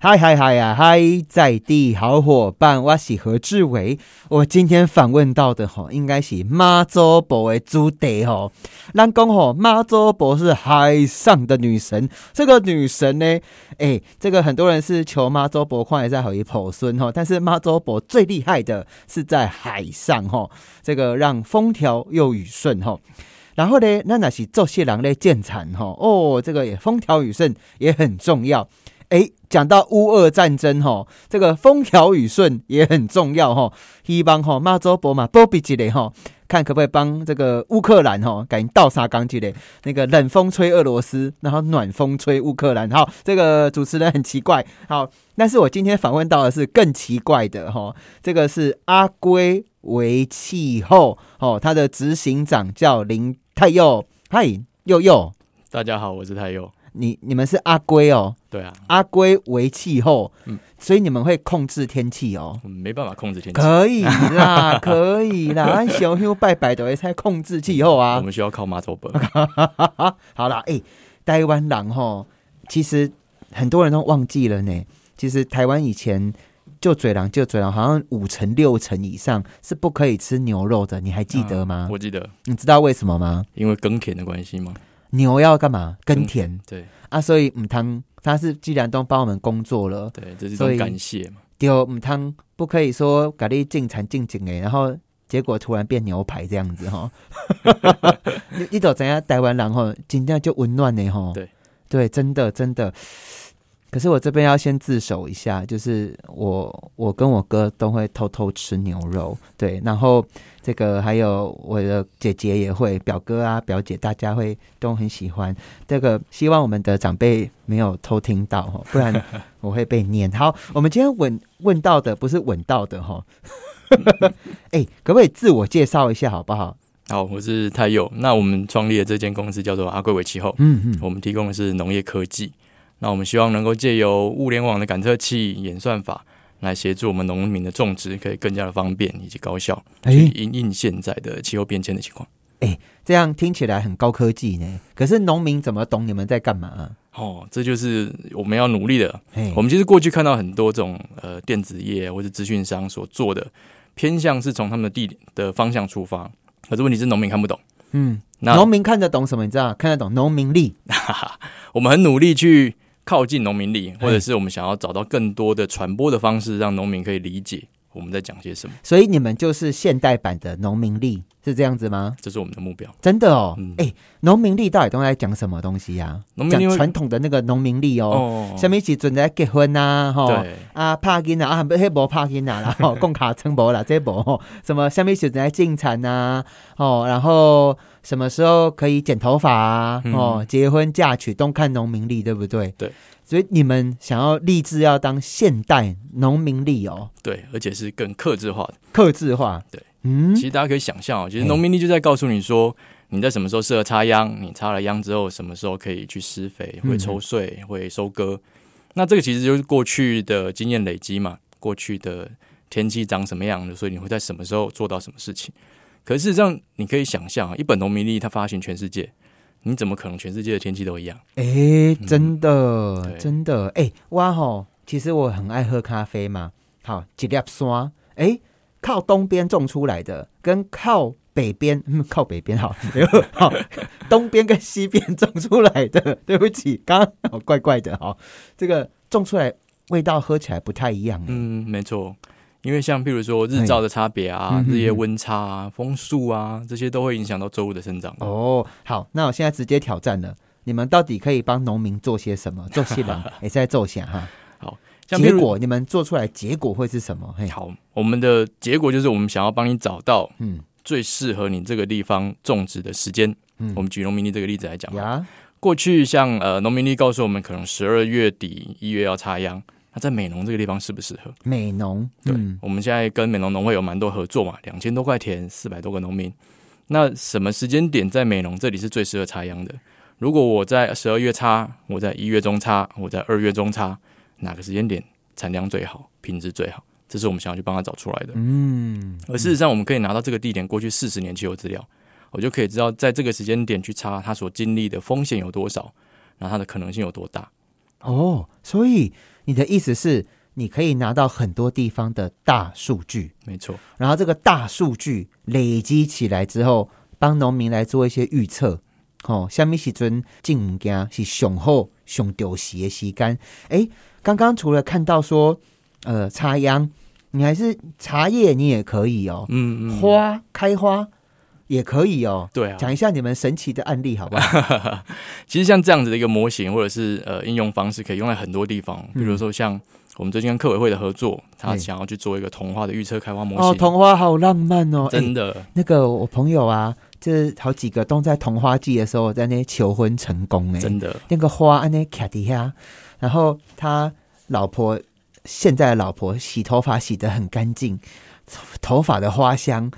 嗨嗨嗨呀嗨，在地好伙伴，我是何志伟。我今天访问到的吼，应该是妈祖婆的祖地吼。咱讲吼，妈祖婆是海上的女神。这个女神呢，哎，这个很多人是求妈祖婆快在好一婆孙吼，但是妈祖婆最厉害的是在海上吼，这个让风调又雨顺吼。然后呢，那那是做些人的建产吼，哦，这个也风调雨顺也很重要。哎，讲到乌俄战争哈，这个风调雨顺也很重要哈。希望哈马周博嘛波比之类哈，看可不可以帮这个乌克兰哈，赶紧倒沙钢之类。那个冷风吹俄罗斯，然后暖风吹乌克兰。好，这个主持人很奇怪。好，但是我今天访问到的是更奇怪的哈，这个是阿圭维气候哦，他的执行长叫林泰佑。嗨，佑佑，大家好，我是泰佑。你你们是阿龟哦，对啊，阿龟为气候，嗯，所以你们会控制天气哦，没办法控制天气，可以啦，可以啦，按小香拜拜都会才控制气候啊，我们需要靠马祖本。好啦，哎，台湾人吼，其实很多人都忘记了呢。其实台湾以前就嘴狼就嘴狼，好像五成六成以上是不可以吃牛肉的，你还记得吗？我记得，你知道为什么吗？因为耕田的关系吗？牛要干嘛？耕田。对啊，所以母汤他是既然都帮我们工作了，对，这是一种感谢嘛。丢母汤不可以说咖喱进产进进诶，然后结果突然变牛排这样子哈。你你都怎样台湾人吼，今天就温暖的吼。对对，真的真的。可是我这边要先自首一下，就是我我跟我哥都会偷偷吃牛肉，对，然后这个还有我的姐姐也会，表哥啊表姐大家会都很喜欢这个，希望我们的长辈没有偷听到哈，不然 我会被念。好，我们今天问问到的不是问到的哈，哎，可不可以自我介绍一下好不好？好，我是泰佑，那我们创立的这间公司叫做阿贵伟气候，嗯嗯，我们提供的是农业科技。那我们希望能够借由物联网的感测器演算法，来协助我们农民的种植可以更加的方便以及高效，去应应现在的气候变迁的情况。哎，这样听起来很高科技呢。可是农民怎么懂你们在干嘛？哦，这就是我们要努力的。我们其实过去看到很多这种呃电子业或者资讯商所做的偏向是从他们的地点的方向出发，可是问题是农民看不懂。嗯，农民看得懂什么？你知道？看得懂农民力。我们很努力去。靠近农民力，或者是我们想要找到更多的传播的方式，让农民可以理解我们在讲些什么。所以你们就是现代版的农民力，是这样子吗？这是我们的目标。真的哦，哎，农民力到底都在讲什么东西呀？讲传统的那个农民力哦，下面一起准在结婚呐，哈啊，帕金啊，啊，不是无帕金啊，然后供卡称无啦，这无什么下面时准在进产呐，哦，然后什么时候可以剪头发啊？哦，结婚嫁娶都看农民力，对不对？对。所以你们想要立志要当现代农民力哦，对，而且是更克制化的，克制化，对，嗯，其实大家可以想象哦，其实农民力就在告诉你说，你在什么时候适合插秧，你插了秧之后，什么时候可以去施肥、会抽穗、会收割，那这个其实就是过去的经验累积嘛，过去的天气长什么样的，所以你会在什么时候做到什么事情。可是事实上，你可以想象啊，一本农民历它发行全世界。你怎么可能全世界的天气都一样？哎，真的，真的，哎，哇吼！其实我很爱喝咖啡嘛。好，几粒酸，哎，靠东边种出来的，跟靠北边，嗯靠北边好，好，东边跟西边种出来的，对不起，刚刚怪怪的哈。这个种出来味道喝起来不太一样。嗯，没错。因为像譬如说日照的差别啊，日夜温差啊，风速啊，这些都会影响到作物的生长。哦，好，那我现在直接挑战了，你们到底可以帮农民做些什么？做些人 也在做些哈。好，结果你们做出来结果会是什么？嘿好，我们的结果就是我们想要帮你找到嗯最适合你这个地方种植的时间。嗯，我们举农民力这个例子来讲啊，过去像呃农民力告诉我们，可能十二月底一月要插秧。在美农这个地方适不适合？美农，对，我们现在跟美农农会有蛮多合作嘛，两千多块田，四百多个农民。那什么时间点在美农这里是最适合插秧的？如果我在十二月插，我在一月中插，我在二月中插，哪个时间点产量最好，品质最好？这是我们想要去帮他找出来的。嗯，而事实上，我们可以拿到这个地点过去四十年气候资料，我就可以知道在这个时间点去插，它所经历的风险有多少，然后它的可能性有多大。哦，所以你的意思是，你可以拿到很多地方的大数据，没错，然后这个大数据累积起来之后，帮农民来做一些预测。哦，下面时阵进物件是上好、上丢时的时间。诶，刚刚除了看到说，呃，插秧，你还是茶叶，你也可以哦。嗯嗯，花开花也可以哦。对啊，讲一下你们神奇的案例好不好？其实像这样子的一个模型或者是呃应用方式，可以用在很多地方。嗯比如说像我们最近跟客委会的合作，他想要去做一个童话的预测开花模哦，型，桐花好浪漫哦，真的那个我朋友啊，这好几个都在童花季的时候在那求婚成功哎，真的那个花安那卡底下，然后他老婆现在的老婆洗头发洗得很干净，头发的花香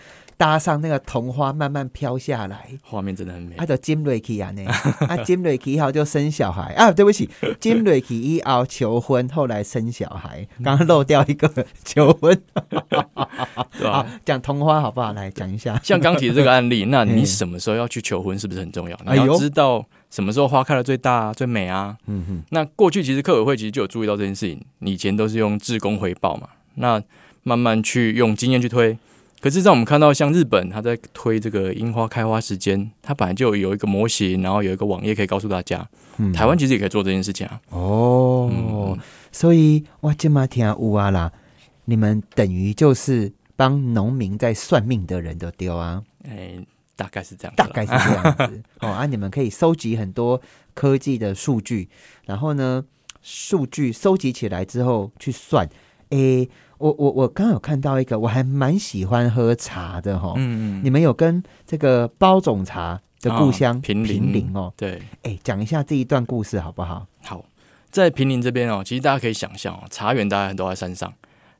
搭上那个桐花慢慢飘下来，画面真的很美 啊，。就金瑞奇啊呢，啊金瑞奇以后就生小孩啊，对不起，金瑞奇一熬求婚，后来生小孩，刚刚漏掉一个 求婚，对吧、好讲桐花好不好？来讲一下，像刚提的这个案例，那你嗯什么时候要去求婚，是不是很重要？你要知道什么时候花开的最大、最美啊。嗯哼，那过去其实客委会其实就有注意到这件事情，以前都是用自工回报嘛，那慢慢去用经验去推。可是，在我们看到像日本，它在推这个樱花开花时间，它本来就有一个模型，然后有一个网页可以告诉大家。嗯台湾其实也可以做这件事情啊。哦，嗯所以我今嘛听乌啊啦，你们等于就是帮农民在算命的人都丢啊，哎、大概是这样子。大概是这样子 哦啊，你们可以收集很多科技的数据，然后呢，数据收集起来之后去算。诶，我我我刚有看到一个，我还蛮喜欢喝茶的哈、嗯。嗯你们有跟这个包种茶的故乡、啊平林平林哦，对，哎，讲一下这一段故事好不好？好，在平林这边哦，其实大家可以想象哦，茶园大家都在山上，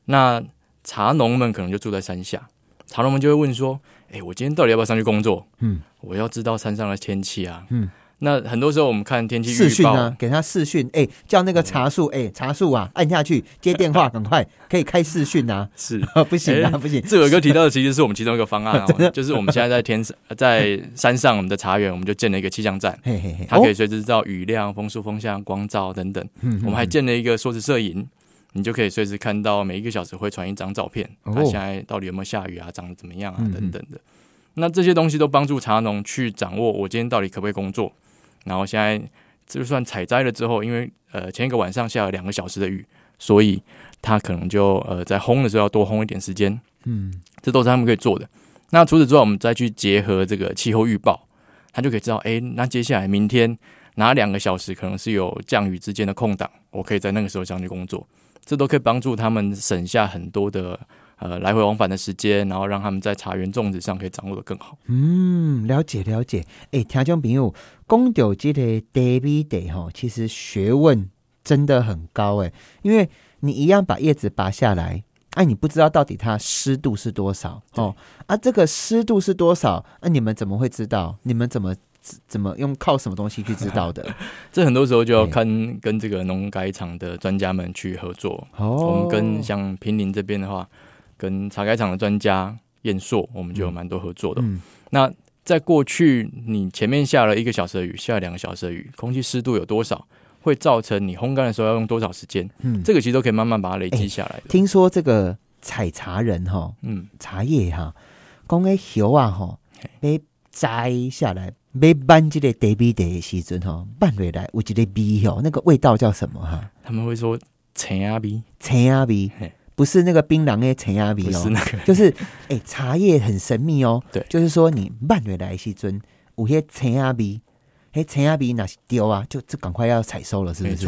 那茶农们可能就住在山下，茶农们就会问说：“哎、我今天到底要不要上去工作？嗯我要知道山上的天气啊。”嗯，那很多时候我们看天气预报，视讯啊，给他视讯，哎、叫那个茶树，哎、茶树啊，按下去接电话，赶快可以开视讯啊，是。不行啊，哎不行，志伟哥提到的其实是我们其中一个方案哦，就是我们现在在天上，在山上我们的茶园，我们就建了一个气象站。嘿嘿嘿，它可以哦随时知道雨量、风速、风向、光照等等。嗯我们还建了一个缩时摄影，你就可以随时看到每一个小时会传一张照片，哦。它现在到底有没有下雨啊，长得怎么样啊，等等的。那这些东西都帮助茶农去掌握我今天到底可不可以工作。然后现在就算采摘了之后，因为呃前一个晚上下了两个小时的雨，所以他可能就呃在烘的时候要多烘一点时间。嗯这都是他们可以做的。那除此之外，我们再去结合这个气候预报，他就可以知道，哎、那接下来明天哪两个小时可能是有降雨之间的空档，我可以在那个时候上去工作，这都可以帮助他们省下很多的呃来回往返的时间，然后让他们在茶园种植上可以掌握的更好。嗯，了解了解，哎、听众朋友，公牛这个 David Day 哈，其实学问真的很高哎，因为你一样把叶子拔下来。哎、你不知道到底它湿度是多少哦？啊，这个湿度是多少？那、你们怎么会知道？你们怎么怎么用靠什么东西去知道的？这很多时候就要看跟这个农改场的专家们去合作。哦，我们跟像平林这边的话，跟茶改厂的专家燕硕，我们就有蛮多合作的。嗯那在过去，你前面下了一个小时的雨，下了两个小时的雨，空气湿度有多少，会造成你烘干的时候要用多少时间？嗯，这个其实都可以慢慢把它累积下来的。听说这个采茶人哈，嗯，茶叶哈，讲个油啊哈，被摘下来，被搬这个地比地的时阵哈，搬回来有一个味哦，那个味道叫什么哈？他们会说陈阿鼻，陈鸭味嘿，不是那个槟榔诶陈鸭味哦，是那个，就是哎、茶叶很神秘哦，对。就是说你搬回来的时阵有些陈鸭味，嘿，陈鸭味那是丢啊，就就赶快要采收了，是不是？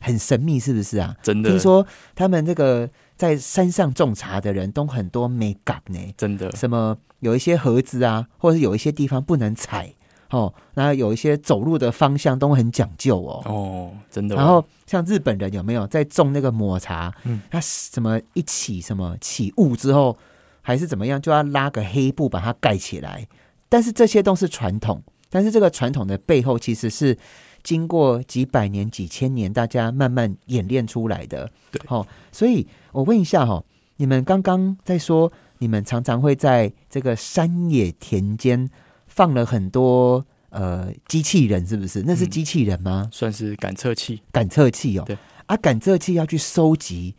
很神秘，是不是啊？真的。听，说他们这个在山上种茶的人都很多美感呢，真的，什么有一些盒子啊，或者是有一些地方不能踩哦，然后有一些走路的方向都很讲究哦。哦，真的哦。然后像日本人有没有在种那个抹茶？嗯他什么一起什么起雾之后，还是怎么样，就要拉个黑布把它盖起来。但是这些都是传统，但是这个传统的背后其实是经过几百年、几千年，大家慢慢演练出来的。对好、所以我问一下哈、你们刚刚在说，你们常常会在这个山野田间放了很多呃机器人，是不是？那是嗯机器人吗？算是感测器。感测器哦。对啊，感测器要去收集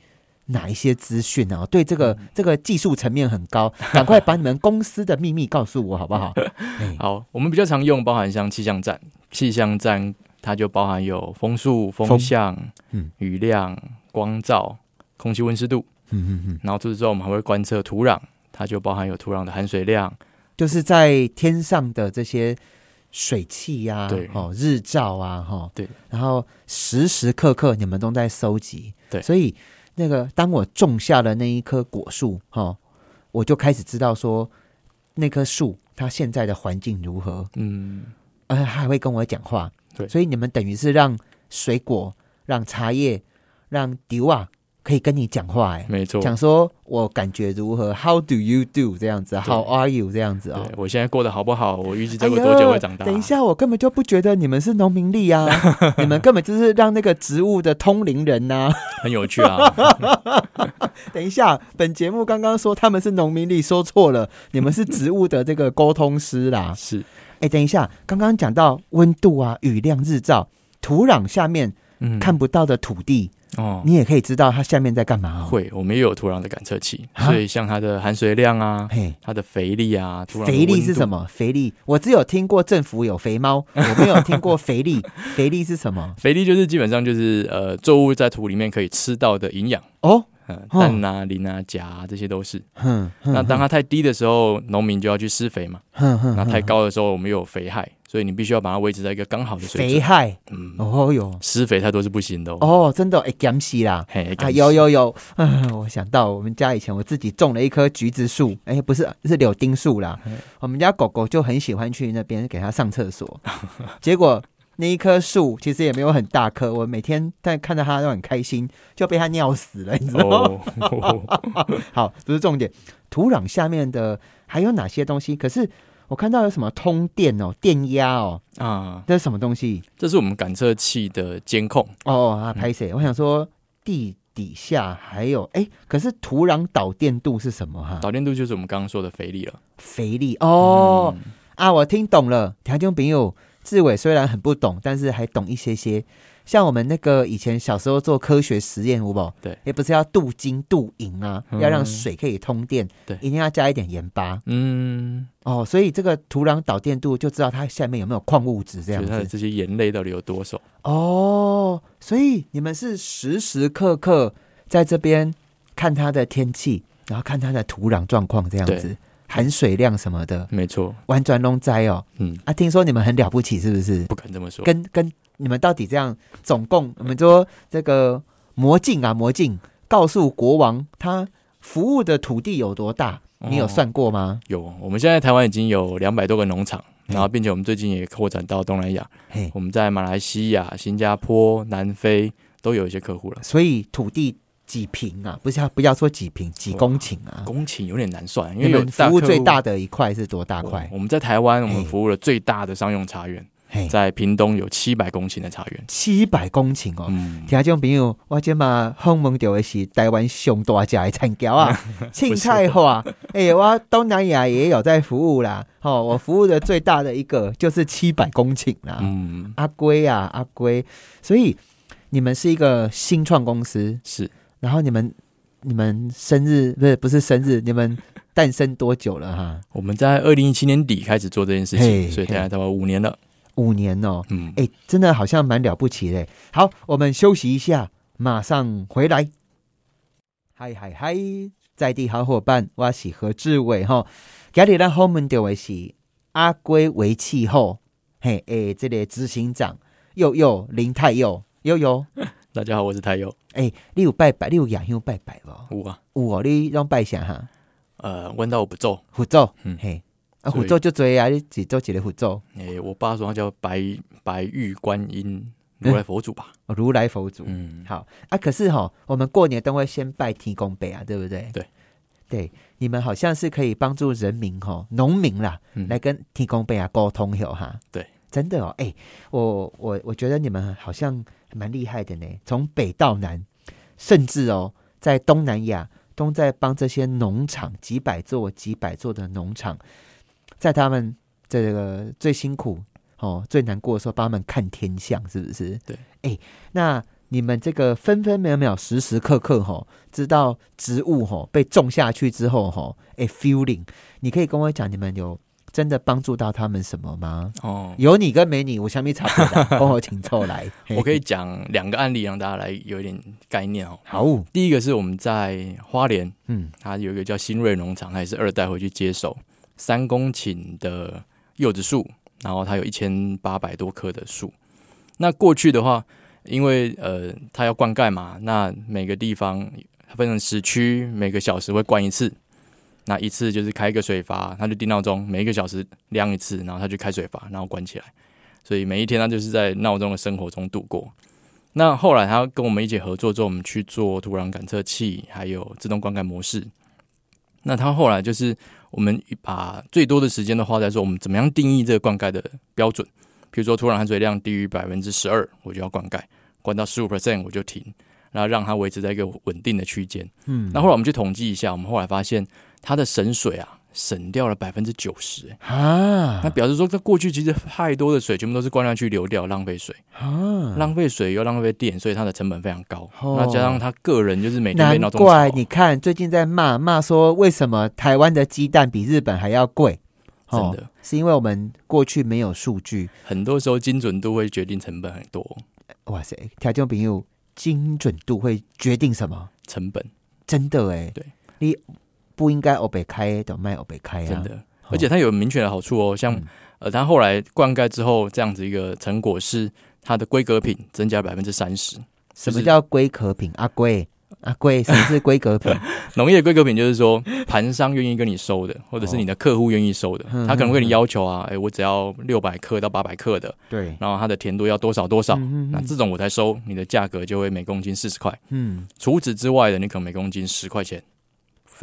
哪一些资讯呢？对这个、这个技术层面很高，赶快把你们公司的秘密告诉我好不好？哎好，我们比较常用，包含像气象站，气象站它就包含有风速、风风向、嗯雨量、光照、空气温湿度，嗯嗯嗯，然后除此之后，我们还会观测土壤，它就包含有土壤的含水量，就是在天上的这些水汽呀、对。哦，日照啊，哈，对，然后时时刻刻你们都在收集，对。所以那个当我种下了那一棵果树，哈，我就开始知道说那棵树它现在的环境如何，嗯，而且还会跟我讲话，对。所以你们等于是让水果、让茶叶、让丢啊可以跟你讲话，哎，没错。讲说我感觉如何，How do you do 这样子，How are you 这样子哦。我现在过得好不好？我预计这个哎呀多久会长大？等一，下，我根本就不觉得你们是农民力啊，你们根本就是让那个植物的通灵人呐、很有趣啊。等一下，本节目刚刚说他们是农民力，说错了，你们是植物的这个沟通师啦。是，哎，等一下，刚刚讲到温度啊、雨量、日照、土壤下面嗯，看不到的土地，哦，你也可以知道它下面在干嘛哦。会，我们也有土壤的感测器，啊所以像它的含水量啊，嘿，它的肥力啊，土壤肥力是什？么？肥力，我只有听过政府有肥猫，我没有听过肥力。肥力是什么？肥力就是基本上就是呃，作物在土里面可以吃到的营养，哦，嗯，哦氮啊、磷啊、钾啊这些都是。嗯，那当它太低的时候，农民就要去施肥嘛。嗯嗯那太高的时候，我们又有肥害，所以你必须要把它维持在一个刚好的水准。肥害，嗯，哦哟，施肥太多是不行的哦。哦，真的哎减死啦。嘿，啊，有有有，嗯，我想到我们家以前我自己种了一棵橘子树，哎，不是是柳丁树啦。我们家狗狗就很喜欢去那边给它上厕所，结果那一棵树其实也没有很大棵，我每天但看到它都很开心，就被它尿死了，你知道吗？哦，好，不是重点，土壤下面的还有哪些东西？可是我看到有什么通电哦，电压哦，啊，这是什么东西？这是我们感测器的监控。哦哦啊，拍谁？我想说地底下还有哎，可是土壤导电度是什么哈？导电度就是我们刚刚说的肥力了。肥力哦、嗯啊，我听懂了。条件朋友，志伟虽然很不懂，但是还懂一些些。像我们那个以前小时候做科学实验，有不？对，也不是要镀金镀银啊，嗯要让水可以通电，对一定要加一点盐巴嗯，哦。所以这个土壤导电度就知道它下面有没有矿物质这样子它的子这些盐类到底有多少？哦。所以你们是时时刻刻在这边看它的天气，然后看它的土壤状况这样子对，含水量什么的，没错，完全弄栽哦。嗯，啊，听说你们很了不起，是不是？不敢这么说。跟跟你们到底这样，总共我们说这个魔镜啊，魔镜告诉国王他服务的土地有多大，你有哦算过吗？有，我们现在台湾已经有两百多个农场，嗯然后并且我们最近也扩展到东南亚，嘿，我们在马来西亚、新加坡、南非都有一些客户了。所以土地几平啊？不是要不要说几平，几公顷啊？公顷有点难算，因你为有服务最大的的一块是多大块？我们在台湾，我嘿们服务了最大的商用茶园，嘿，在屏东有七百公顷的茶园。七百公顷哦。嗯，听众朋友，我今嘛访问到的是台湾上大只的产条啊，青菜花。哎、我东南亚也有在服务啦。哦，我服务的最大的一个就是七百公顷啦。嗯，阿龟啊，阿龟。所以你们是一个新创公司，是然后你们你们生日不是不是生日，你们诞生多久了哈？我们在二零一七年底开始做这件事情，所以大概大概五年了。五年哦。嗯，哎、真的好像蛮了不起的。好，我们休息一下，马上回来。嗨嗨嗨，在地好伙伴，我是何志伟哈。今日咱后门的位是阿圭为气候，嘿诶，这个执行长佑佑林太佑佑佑。大家好，我是台友。哎、你有拜拜，你有雅香拜拜无？有啊，有哦，你让拜啥哈？呃，问到我不咒，佛祖，嗯嘿，啊，所以佛祖就多啊，你只做一个佛祖，诶、我爸说他叫白白玉观音如来佛祖吧。哦如来佛祖。嗯，好啊，可是哈、我们过年都会先拜天公伯啊，对不对？对，对，你们好像是可以帮助人民哈、农民啦，嗯来跟天公伯啊沟通有哈。对，真的哦，哎、我我我觉得你们好像蛮厉害的呢，从北到南，甚至哦，在东南亚都在帮这些农场几百座、几百座的农场，在他们这个最辛苦哦，最难过的时候帮他们看天象，是不是？对，哎，那你们这个分分秒秒、时时刻刻，哈，知道植物哈被种下去之后，哈，哎，feeling，你可以跟我讲，你们有真的帮助到他们什么吗？哦，有你跟没你，我相比差不多，帮 我请凑来。我可以讲两个案例，让大家来有一点概念哦。好，第一个是我们在花莲，嗯，它有一个叫新锐农场，它也是二代回去接手三公顷的柚子树，然后它有一千八百多棵的树。那过去的话，因为呃，它要灌溉嘛，那每个地方分成十区，每个小时会灌一次。那一次就是开一个水阀，他就定闹钟，每一个小时亮一次，然后他就开水阀，然后关起来。所以每一天他就是在闹钟的生活中度过。那后来他跟我们一起合作之后，我们去做土壤感测器，还有自动灌溉模式。那他后来就是我们把最多的时间都花在说，我们怎么样定义这个灌溉的标准。比如说土壤含水量低于百分之十二，我就要灌溉；灌到十五 percent 我就停，然后让它维持在一个稳定的区间。嗯，那后来我们去统计一下，我们后来发现。它的省水啊，省掉了百分之九十啊！那表示说，它过去其实太多的水全部都是灌下去流掉，浪费水啊，浪费水又浪费电，所以它的成本非常高。那加上他个人就是每天被闹钟怪你看最近在骂骂说，为什么台湾的鸡蛋比日本还要贵？真的是因为我们过去没有数据，很多时候精准度会决定成本很多。哇塞，条件朋友精准度会决定什么？成本真的哎，对你。不应该欧北开的卖欧北开啊！真的，而且它有明确的好处哦。像呃，它后来灌溉之后，这样子一个成果是它的规格品增加百分之三十。什么叫规格品？阿贵阿贵，什么是规格品？农业规格品就是说，盘商愿意跟你收的，或者是你的客户愿意收的，他可能会你要求啊，哎，我只要六百克到八百克的，对，然后它的甜度要多少多少，那这种我才收，你的价格就会每公斤四十块。嗯，除此之外的，你可能每公斤十块钱。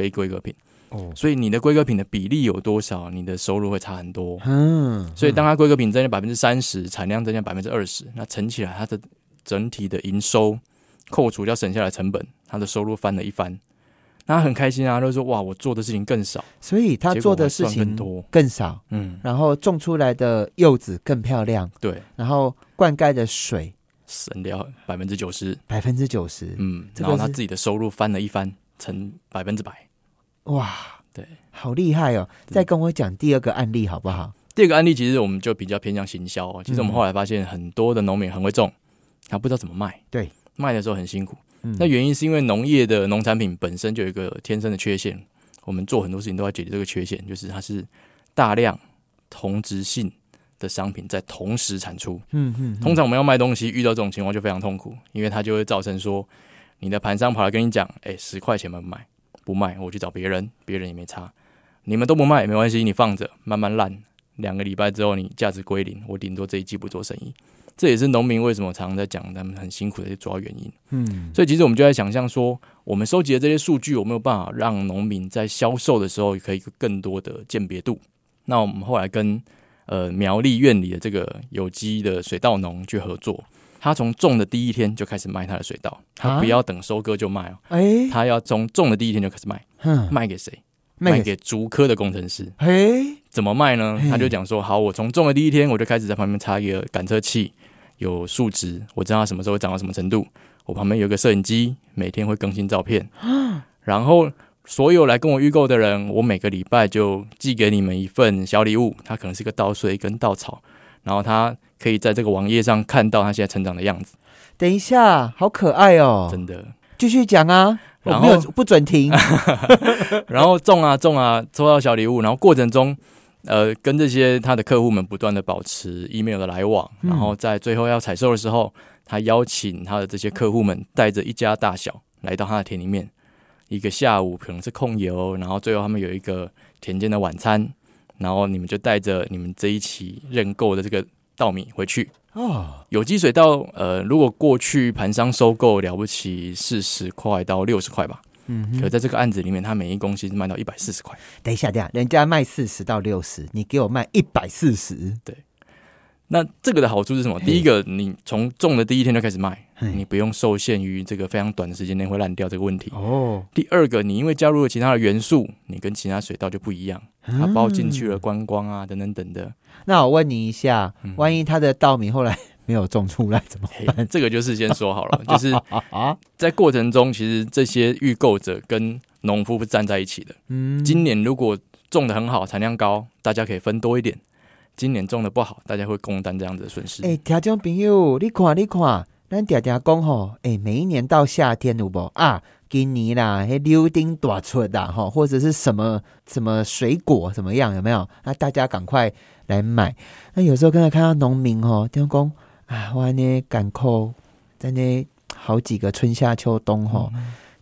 非规格品哦，所以你的规格品的比例有多少，你的收入会差很多。嗯，所以当它规格品增加百分之三十，产量增加百分之二十，那乘起来它的整体的营收扣除掉省下来成本，它的收入翻了一番，那他很开心啊，就说哇，我做的事情更少，所以他做的事情更多。更少，嗯，然后种出来的柚子更漂亮，对，然后灌溉的水省掉百分之九十，百分之九十，嗯，然后他自己的收入翻了一番，成百分之百。哇，对，好厉害哦！再跟我讲第二个案例好不好？第二个案例其实我们就比较偏向行销哦。其实我们后来发现，很多的农民很会种，他不知道怎么卖。对，卖的时候很辛苦。那原因是因为农业的农产品本身就有一个天生的缺陷，我们做很多事情都要解决这个缺陷，就是它是大量同质性的商品在同时产出。嗯嗯。通常我们要卖东西，遇到这种情况就非常痛苦，因为它就会造成说，你的盘商跑来跟你讲，哎，十块钱卖不卖？不卖，我去找别人，别人也没差。你们都不卖没关系，你放着慢慢烂，两个礼拜之后你价值归零，我顶多这一季不做生意。这也是农民为什么常常在讲他们很辛苦的主要原因。嗯，所以其实我们就在想象说，我们收集的这些数据有没有办法让农民在销售的时候可以更多的鉴别度？那我们后来跟呃苗栗院里的这个有机的水稻农去合作。他从种的第一天就开始卖他的水稻，他不要等收割就卖哦。哎，他要从种的第一天就开始卖，卖给谁？卖给竹科的工程师。哎，怎么卖呢？他就讲说：好，我从种的第一天我就开始在旁边插一个感测器，有数值，我知道它什么时候长到什么程度。我旁边有个摄影机，每天会更新照片。然后所有来跟我预购的人，我每个礼拜就寄给你们一份小礼物，它可能是个稻穗跟稻草，然后他。可以在这个网页上看到他现在成长的样子。等一下，好可爱哦！真的，继续讲啊，然后不准停。然后种啊种啊，抽到小礼物，然后过程中，呃，跟这些他的客户们不断的保持 email 的来往，然后在最后要采收的时候，他邀请他的这些客户们带着一家大小来到他的田里面，一个下午可能是控油，然后最后他们有一个田间的晚餐，然后你们就带着你们这一期认购的这个。稻米回去。哦，有机水稻，呃，如果过去盘商收购了不起四十块到六十块吧，嗯，可在这个案子里面，他每一公斤卖到一百四十块。等一下，等下，人家卖四十到六十，你给我卖一百四十，对，那这个的好处是什么？第一个，你从种的第一天就开始卖，你不用受限于这个非常短的时间内会烂掉这个问题。哦，第二个，你因为加入了其他的元素，你跟其他水稻就不一样，它包进去了观光啊等等等的。那我问你一下，嗯万一它的稻米后来没有种出来怎么嘿办？这个就事先说好了，就是啊，在过程中，其实这些预购者跟农夫是站在一起的。嗯，今年如果种的很好，产量高，大家可以分多一点；今年种的不好，大家会共担这样子的损失。哎，听众朋友，你看你看，咱爹爹讲吼，哎，每一年到夏天有无啊？今年啦，迄柳丁大出啦，吼，或者是什么什么水果怎么样？有没有？那大家赶快来买。那有时候刚才看到农民吼，听讲啊，我呢赶扣在那好几个春夏秋冬吼，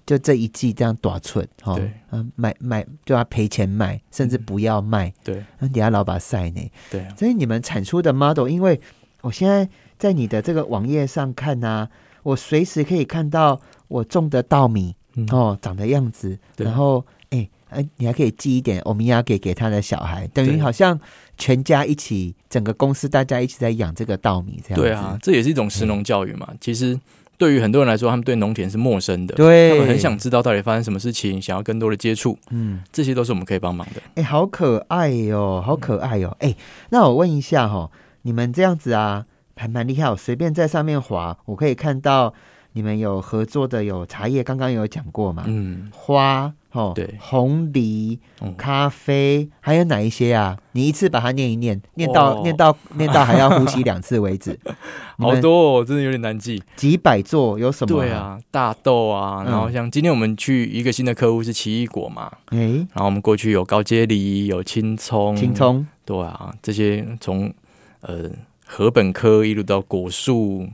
就这一季这样大出吼，对。嗯，买买就要赔钱卖，甚至不要卖，对。那底下老把晒呢。对。啊，所以你们产出的 model，因为我现在在你的这个网页上看啊，我随时可以看到我种的稻米嗯。哦长的样子，对。然后哎哎，你还可以寄一点欧米亚给给他的小孩，等于好像全家一起，整个公司大家一起在养这个稻米这样子。对啊，这也是一种食农教育嘛。其实对于很多人来说，他们对农田是陌生的，对，他们很想知道到底发生什么事情，想要更多的接触，嗯，这些都是我们可以帮忙的。哎，好可爱哟、好可爱哟、哎，那我问一下哈、你们这样子啊，还蛮厉害、我，随便在上面滑，我可以看到你们有合作的有茶叶，刚刚有讲过嘛，嗯，花哦，对红梨、嗯咖啡，还有哪一些啊？你一次把它念一念，念到、哦念到念到还要呼吸两次为止，好多哦，真的有点难记。几百座有什么？对，啊，大豆啊，嗯然后像今天我们去一个新的客户是奇异果嘛，哎，然后我们过去有高阶梨，有青葱，青，葱，对啊，这些从呃禾本科一路到果树，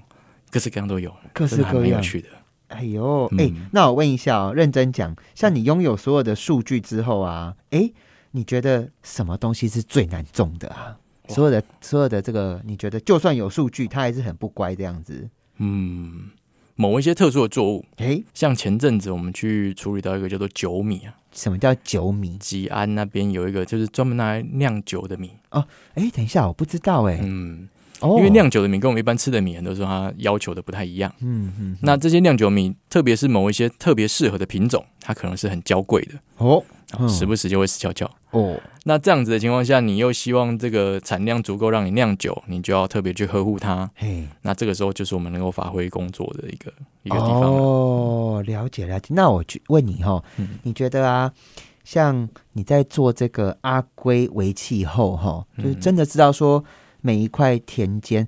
各式各样都有，各式各样。蛮有趣的。哎呦，嗯。哎、那我问一下哦，认真讲，像你拥有所有的数据之后啊，哎，你觉得什么东西是最难种的啊？所有的所有的这个，你觉得就算有数据，它还是很不乖这样子？嗯，某一些特殊的作物，哎，像前阵子我们去处理到一个叫做酒米啊，什么叫酒米？吉安那边有一个就是专门拿来酿酒的米。哦，哎，等一下，我不知道哎、嗯，哦，因为，酿酒的米跟我们一般吃的米，很多时候它要求的不太一样。嗯嗯，那这些酿酒米，特别是某一些特别适合的品种，它可能是很娇贵的，哦，嗯时不时就会死翘翘。哦，那这样子的情况下，你又希望这个产量足够让你酿酒，你就要特别去呵护它。嘿，那这个时候就是我们能够发挥工作的一个一个地方了。哦，了解了解。那我去问你哈、嗯你觉得啊，像你在做这个阿龟为气候哈，嗯就是真的知道说每一块田间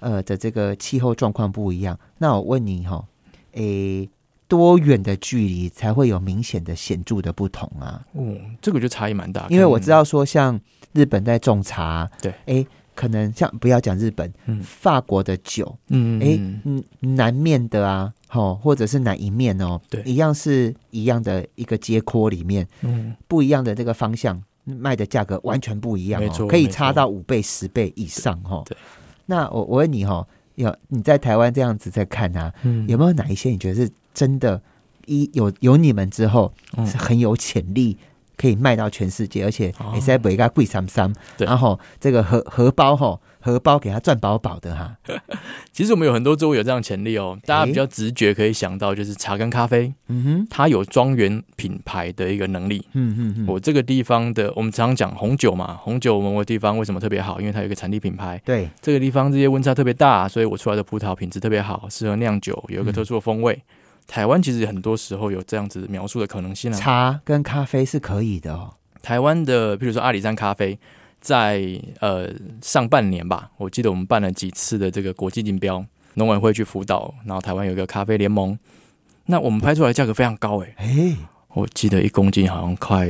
呃的这个气候状况不一样。那我问你哈、诶，多远的距离才会有明显的显著的不同啊？哦，这个就差异蛮大。因为我知道说，像日本在种茶，对，诶，可能像不要讲日本，嗯法国的酒，嗯，诶，嗯嗯，南面的啊，吼，或者是哪一面哦，对一样是一样的一个街廓里面，嗯，不一样的这个方向卖的价格完全不一样、哦，可以差到五倍、十倍以上哈、哦。对，那我我问你哈、哦，有你在台湾这样子在看啊，嗯。有没有哪一些你觉得是真的，一有有你们之后嗯。是很有潜力？可以卖到全世界，而且哦。也是在北个贵三三，然后这个荷荷包哈，荷包给他赚饱饱的哈。其实我们有很多作物有这样的潜力哦。大家比较直觉可以想到就是茶跟咖啡，嗯哼，它有庄园品牌的一个能力。嗯嗯嗯，我这个地方的，我们常常讲红酒嘛，红酒某个地方为什么特别好？因为它有一个产地品牌。对，这个地方这些温差特别大，所以我出来的葡萄品质特别好，适合酿酒，有一个特殊的风味。台湾其实很多时候有这样子描述的可能性啊。茶跟咖啡是可以的哦。台湾的，比如说阿里山咖啡，在呃上半年吧，我记得我们办了几次的这个国际竞标，农委会去辅导，然后台湾有一个咖啡联盟，那我们拍出来的价格非常高诶、哎，我记得一公斤好像快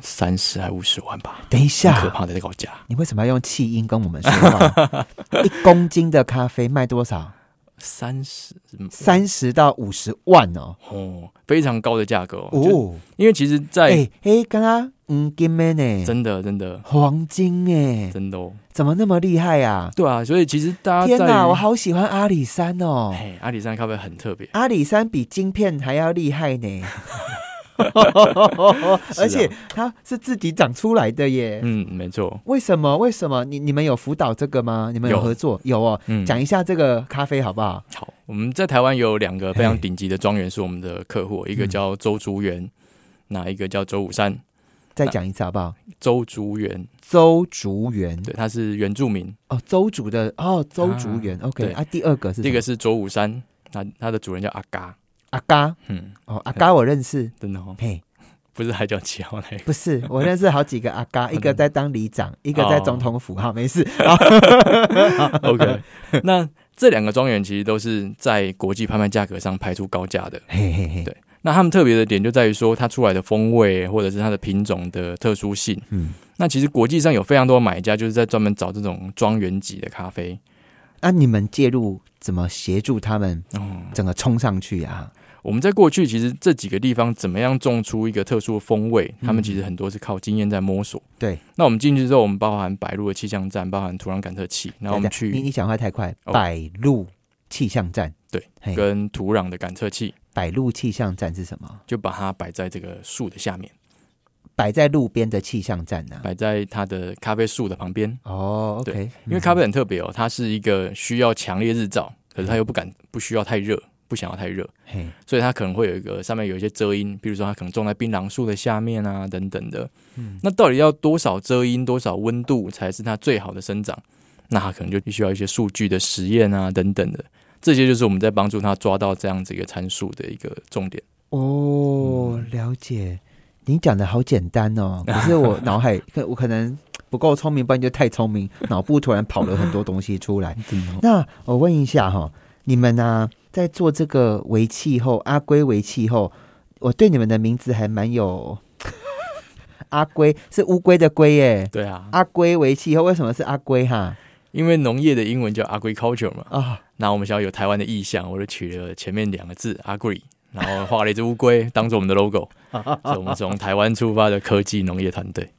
三十还五十万吧，等一下可，怕的高价，你为什么要用气音跟我们说话？一公斤的咖啡卖多少？三十三十到五十万哦。哦，非常高的价格哦，哦，因为其实在，哎哎，刚刚嗯，金妹呢？真的真的黄金哎，真的哦，怎么那么厉害呀？对啊，所以其实大家天哪，我好喜欢阿里山哦。嘿，阿里山咖啡很特别，阿里山比晶片还要厉害呢。而且它是自己长出来的耶。嗯，没错。为什么？为什么？你你们有辅导这个吗？你们有有合作？有哦。嗯，讲一下这个咖啡好不好？好，我们在台湾有两个非常顶级的庄园是我们的客户，一个嗯叫周竹园，那一个叫周武山。再讲一次好不好？周竹园，周竹园对，他是原住民。哦，周竹的哦，周竹园。OK 啊，第二个是这个是周武山，那他的主人叫阿嘎。阿嘎嗯，哦，阿嘎我认识。真的哦，嘿，不是海角七号那个。不是，我认识好几个阿嘎，一个在当里长，一个在总统府。哈，没事。OK，那这两个庄园其实都是在国际拍卖价格上拍出高价的。嘿嘿嘿，对那他们特别的点就在于说，它出来的风味或者是它的品种的特殊性。嗯，那其实国际上有非常多的买家就是在专门找这种庄园级的咖啡。那、你们介入怎么协助他们哦，整个冲上去啊？我们在过去其实这几个地方怎么样种出一个特殊的风味，他们其实很多是靠经验在摸索。对，那我们进去之后，我们包含白鹿的气象站，包含土壤感测器，然后我们去你你讲话太快，哦百路气象站，对，跟土壤的感测器，百路气象站是什么？就把它摆在这个树的下面，摆在路边的气象站呢、摆在它的咖啡树的旁边。哦对因为咖啡很特别哦，它是一个需要强烈日照，可是它又不敢不需要太热，不想要太热，嘿，所以它可能会有一个上面有一些遮阴，比如说它可能种在槟榔树的下面啊等等的。嗯那到底要多少遮阴、多少温度才是它最好的生长？那它可能就必须要一些数据的实验啊等等的。这些就是我们在帮助他抓到这样子一个参数的一个重点。哦，了解。你讲的好简单哦，可是我脑海可我可能不够聪明，不然就太聪明，脑部突然跑了很多东西出来。那我问一下哈、你们呢、在做这个为气候阿龟为气候，我对你们的名字还蛮有。阿龟是乌龟的龟耶，对啊，阿龟为气候，为什么是阿龟哈？因为农业的英文叫 agriculture 嘛，啊、那我们想要有台湾的意象，我就取了前面两个字 agri，然后画了一只乌龟 当做我们的 logo，所以我们从台湾出发的科技农业团队。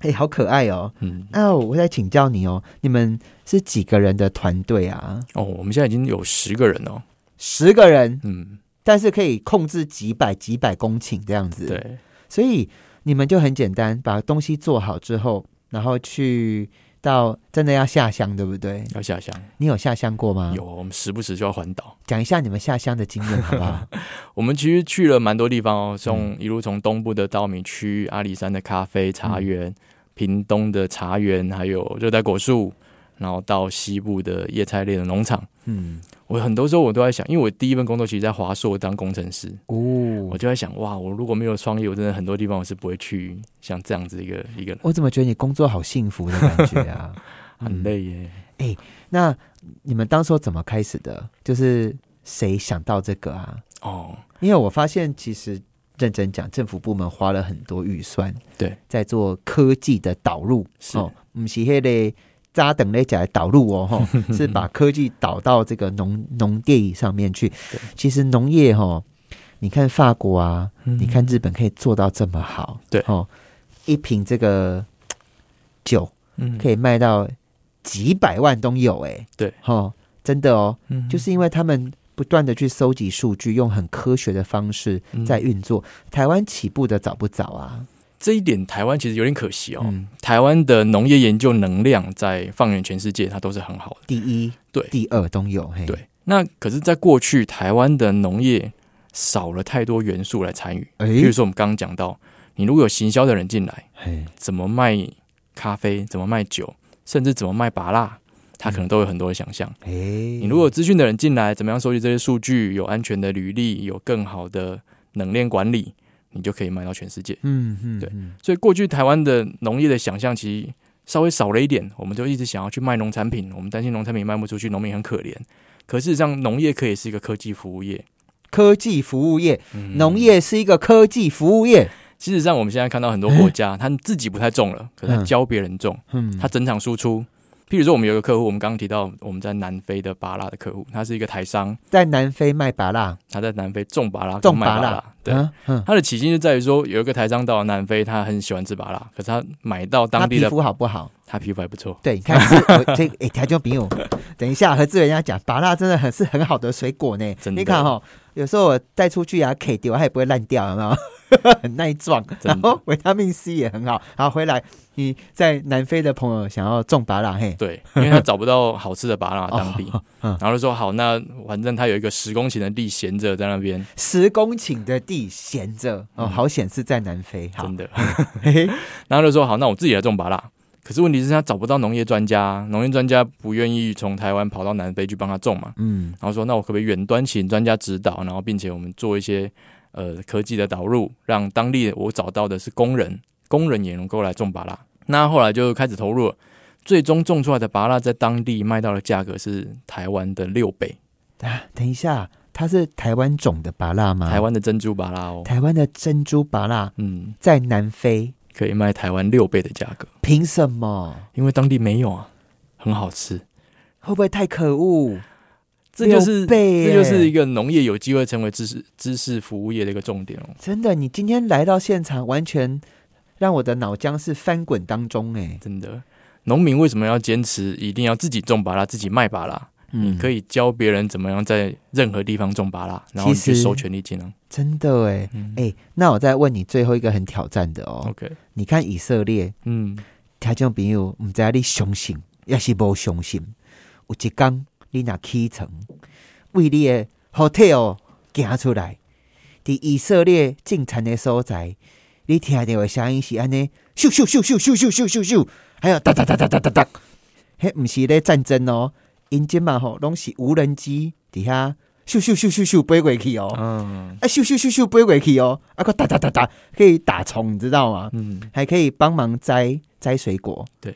哎、好可爱哦。嗯，那我再请教你哦，你们是几个人的团队啊？哦，我们现在已经有十个人哦。十个人，嗯，但是可以控制几百几百公顷这样子。，对，所以你们就很简单，把东西做好之后，然后去到真的要下乡，对不对？要下乡。你有下乡过吗？有，，我们时不时就要环岛。讲一下你们下乡的经验好不好？我们其实去了蛮多地方哦，嗯从一路从东部的稻米区、阿里山的咖啡茶园、嗯屏东的茶园，还有热带果树，然后到西部的叶菜类的农场。嗯，我很多时候我都在想，因为我第一份工作其实在华硕当工程师，哦我，就在想，哇，我如果没有创业，我真的很多地方我是不会去像这样子一个一个我怎么觉得你工作好幸福的感觉啊？很累耶。那你们当初怎么开始的？就是谁想到这个啊？哦，因为我发现其实认真讲，政府部门花了很多预算，对，在做科技的导入，是哦，不是迄个扎等类讲导入哦，哈，是把科技导到这个农农地上面去对。其实农业哈，你看法国啊，嗯你看日本可以做到这么好，对哦，一瓶这个 酒嗯可以卖到几百万都有，哎，对，哦，真的哦，嗯就是因为他们不断的去收集数据，用很科学的方式嗯在运作。台湾起步的早不早啊？这一点台湾其实有点可惜哦。嗯，台湾的农业研究能量在放眼全世界，它都是很好的。第一、对第二都有。嘿，对，那可是，在过去台湾的农业少了太多元素来参与。哎，比如说，我们刚刚讲到，你如果有行销的人进来，嘿，怎么卖咖啡，怎么卖酒，甚至怎么卖拔蜡，他可能都有很多的想象。哎，你如果有资讯的人进来，怎么样收集这些数据，有安全的履历，有更好的冷链管理，你就可以卖到全世界。嗯嗯，对嗯所以过去台湾的农业的想象其实稍微少了一点，我们就一直想要去卖农产品，我们担心农产品卖不出去，农民很可怜。可事实上，农业可以是一个科技服务业，科技服务业，嗯农业是一个科技服务业。事实上，我们现在看到很多国家，他自己不太种了，可是他嗯教别人种，嗯，他整场输出。譬如说，我们有一个客户，我们刚刚提到我们在南非的巴拉的客户，他是一个台商，在南非卖巴拉，他在南非种巴拉，种巴拉，对。嗯嗯，他的起心就在于说，有一个台商到了南非，他很喜欢吃巴拉，可是他买到他当地的，皮肤好不好？他皮肤还不错。对，你看是我这哎，台中朋友，等一下和志伟人家讲，巴拉真的很是很好的水果呢。真的你看哈、哦，有时候我带出去啊，K 丢它也不会烂掉，有没有？很耐撞，然后维他命 C 也很好。好，回来你在南非的朋友想要种芭拉，嘿，对，因为他找不到好吃的芭拉 当地，嗯。然后就说好，那反正他有一个十公顷的地闲着在那边，十公顷的地闲着，哦，嗯。好显示在南非，真，的。然后就说好，那我自己来种芭拉。可是问题是他找不到农业专家，农业专家不愿意从台湾跑到南非去帮他种嘛。嗯。然后说，那我可不可以远端请专家指导，然后并且我们做一些呃科技的导入，让当地我找到的是工人，工人也能够来种芭拉。那后来就开始投入了，最终种出来的芭拉在当地卖到的价格是台湾的六倍，啊，等一下，它是台湾种的芭拉吗？台湾的珍珠芭拉哦，台湾的珍珠芭拉嗯，在南非，可以卖台湾六倍的价格，凭什么？因为当地没有啊，很好吃。会不会太可恶？这就是这就是一个农业有机会成为知识知识服务业的一个重点哦。真的，你今天来到现场，完全让我的脑浆是翻滚当中，哎，真的，农民为什么要坚持一定要自己种芭拉，自己卖芭拉？你可以以教别人怎么样在任何地方种芭拉，然后去收权利金啊。真的哎嗯哎，那我再问你最后一个很挑战的哦，OK，你看以色列，嗯，听众朋友，唔知道你相信，也是无相信。有一天，你若起床，为你的 hotel 行出来，伫以色列进餐的所在，你听到的声音是安尼，咻咻咻咻咻咻咻咻咻，还有哒哒哒哒哒哒哒，迄毋是咧战争哦，因即嘛吼，拢是无人机伫遐咻咻咻咻咻飞过去哦，啊咻咻咻咻飞过去哦，啊个哒哒哒哒可以打虫，你知道吗？嗯，还可以帮忙摘摘水果。对，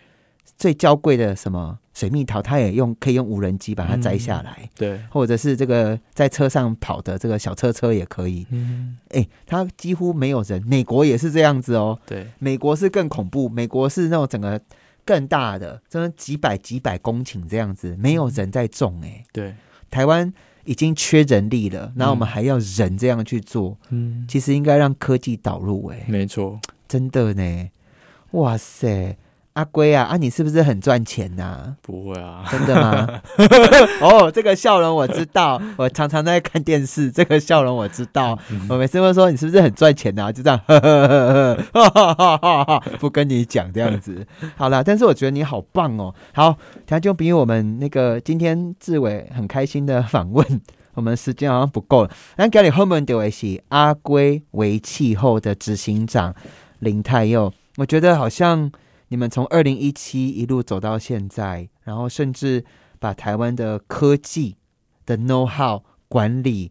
最娇贵的什么水蜜桃，它也用可以用无人机把它摘下来，对，或者是这个在车上跑的这个小车车也可以。嗯，哎、它几乎没有人。美国也是这样子哦，对，美国是更恐怖，美国是那种整个更大的，真的几百几百公顷这样子，没有人在种、哎，对，台湾已经缺人力了，然后我们还要人这样去做，嗯，其实应该让科技导入、哎。没错，真的呢，哇塞，阿龟啊，啊，你是不是很赚钱呐、不会啊，真的吗？哦，这个笑容我知道，我常常在看电视，这个笑容我知道。我每次会说你是不是很赚钱呐、就这样，不跟你讲这样子。好了，但是我觉得你好棒哦。好，他就比，我们那个今天志伟很开心的访问。我们时间好像不够了，那给你后面的是阿龟为气候的执行长林泰佑。我觉得好像你们从二零一七一路走到现在，然后甚至把台湾的科技的 know how 管理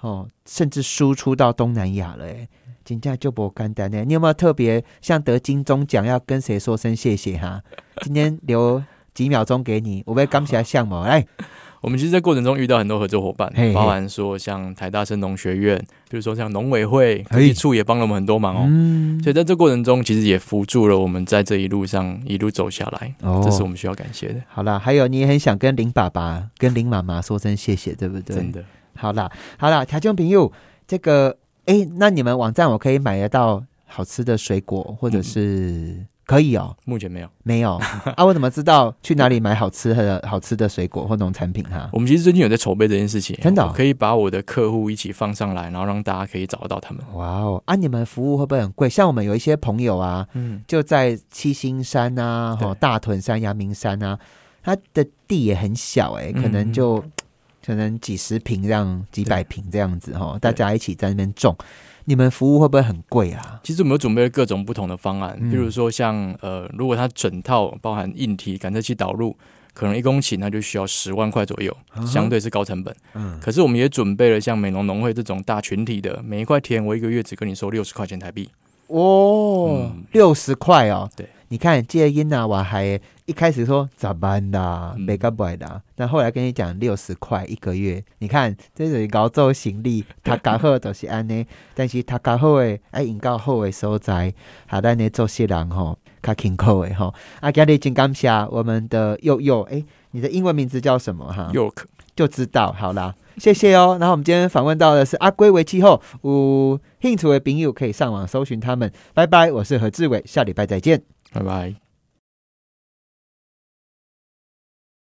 哦，甚至输出到东南亚了，哎，金价就不简单呢。你有没有特别像得金钟奖要跟谁说声谢谢哈？今天留几秒钟给你，我被感谢项目来。我们其实，在过程中遇到很多合作伙伴嘿嘿，包含说像台大生农学院，比如说像农委会、科嘿技处也帮了我们很多忙哦。嗯，所以在这过程中，其实也辅助了我们在这一路上一路走下来，哦这是我们需要感谢的，好啦，还有你也很想跟林爸爸、跟林妈妈说声谢谢，对不对？真的。好啦，好啦，台中朋友，这个，哎，那你们网站我可以买得到好吃的水果，或者是、可以哦？目前没有，没有 啊？我怎么知道去哪里买好吃的好吃的水果或农产品哈？我们其实最近有在筹备这件事情，真的哦可以把我的客户一起放上来，然后让大家可以找得到他们。哇哦！啊，你们服务会不会很贵？像我们有一些朋友啊，嗯，就在七星山啊、大屯山、阳明山啊，它的地也很小哎、可能嗯就、可能几十平这样、几百平这样子哈，大家一起在那边种。你们服务会不会很贵啊？其实我们有准备了各种不同的方案，嗯比如说像呃，如果它整套包含硬体感测器导入，可能一公顷那就需要十万块左右，相对是高成本。嗯，可是我们也准备了像美农农会这种大群体的，每一块田我一个月只跟你收六十块钱台币。哦嗯，六十块哦。对，你看这音啊，我还一开始说咋办啦，嗯没个不啦，但后来跟你讲六十块一个月，你看这是高做行李，他家好都是安尼，但是他家好诶，爱引到好诶所在，还咱呢做些人吼，较勤苦诶吼。啊，今日真感谢我们的佑佑，诶，你的英文名字叫什么哈？York，就知道，好啦，谢谢哦。然后我们今天访问到的是阿龟为气候，有兴趣的朋友可以上网搜寻他们。拜拜，我是何志伟，下礼拜再见。拜拜。